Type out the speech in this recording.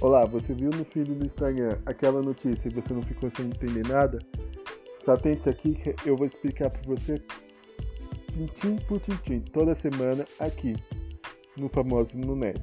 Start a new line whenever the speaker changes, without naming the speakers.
Olá, você viu no feed do Instagram aquela notícia e você não ficou sem entender nada? Só atente aqui que eu vou explicar para você tintim por tintim toda semana aqui no Famoso no Net.